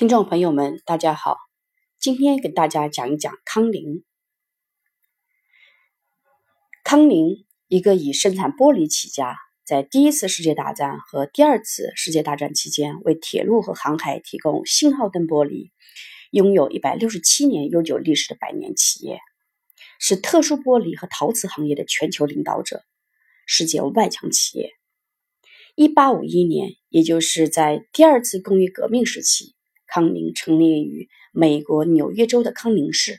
听众朋友们，大家好，今天给大家讲一讲康宁。康宁，一个以生产玻璃起家，在第一次世界大战和第二次世界大战期间为铁路和航海提供信号灯玻璃，拥有一百六十七年悠久历史的百年企业，是特殊玻璃和陶瓷行业的全球领导者，世界外强企业。一八五一年，也就是在第二次工业革命时期。康宁成立于美国纽约州的康宁市。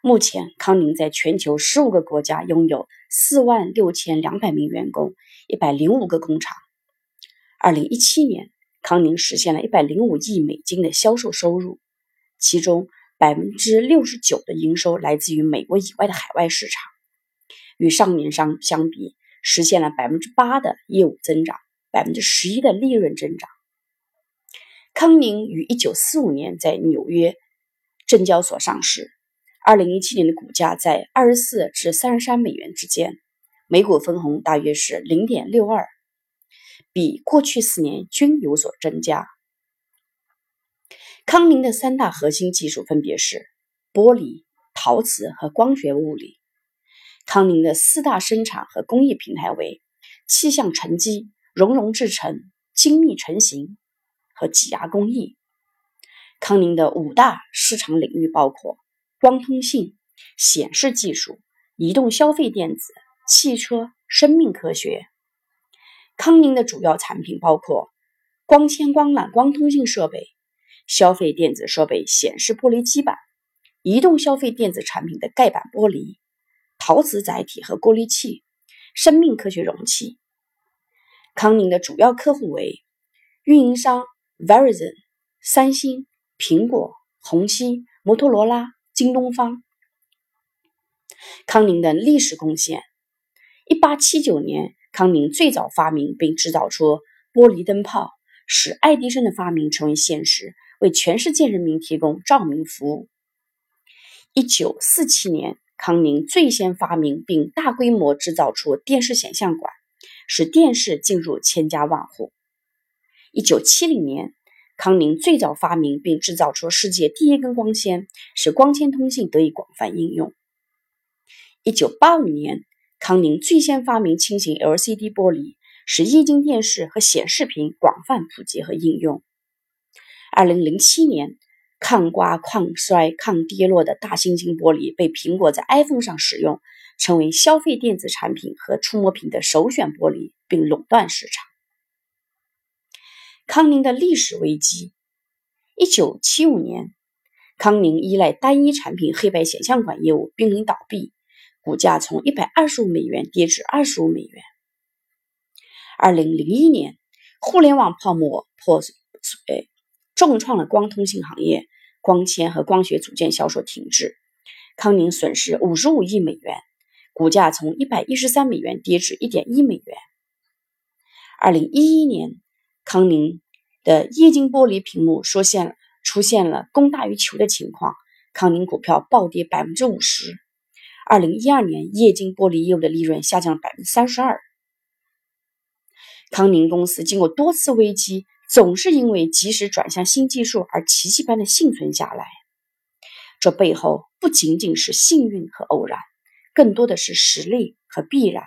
目前，康宁在全球十五个国家拥有四万六千两百名员工，一百零五个工厂。二零一七年，康宁实现了一百零五亿美金的销售收入，其中百分之六十九的营收来自于美国以外的海外市场，与上年相相比，实现了百分之八的业务增长，百分之十一的利润增长。康宁于一九四五年在纽约证交所上市，二零一七年的股价在二十四至三十三美元之间，每股分红大约是零点六二，比过去四年均有所增加。康宁的三大核心技术分别是玻璃、陶瓷和光学物理。康宁的四大生产和工艺平台为气象沉积、熔融制成、精密成型。和挤压工艺。康宁的五大市场领域包括光通信、显示技术、移动消费电子、汽车、生命科学。康宁的主要产品包括光纤光缆光通信设备、消费电子设备显示玻璃基板、移动消费电子产品的盖板玻璃、陶瓷载体和过滤器、生命科学容器。康宁的主要客户为运营商。Verizon、三星、苹果、红星、摩托罗拉、京东方。康宁的历史贡献：一八七九年，康宁最早发明并制造出玻璃灯泡，使爱迪生的发明成为现实，为全世界人民提供照明服务。一九四七年，康宁最先发明并大规模制造出电视显像管，使电视进入千家万户。一九七零年，康宁最早发明并制造出世界第一根光纤，使光纤通信得以广泛应用。一九八五年，康宁最先发明轻型 LCD 玻璃，使液晶电视和显示屏广泛普及和应用。二零零七年，抗刮、抗摔、抗跌落的大猩猩玻璃被苹果在 iPhone 上使用，成为消费电子产品和触摸屏的首选玻璃，并垄断市场。康宁的历史危机：一九七五年，康宁依赖单一产品黑白显像管业务濒临倒闭，股价从一百二十五美元跌至二十五美元。二零零一年，互联网泡沫破碎，重创了光通信行业，光纤和光学组件销售停滞，康宁损失五十五亿美元，股价从一百一十三美元跌至一点一美元。二零一一年。康宁的液晶玻璃屏幕出现了出现了供大于求的情况，康宁股票暴跌百分之五十。二零一二年，液晶玻璃业务的利润下降百分之三十二。康宁公司经过多次危机，总是因为及时转向新技术而奇迹般的幸存下来。这背后不仅仅是幸运和偶然，更多的是实力和必然。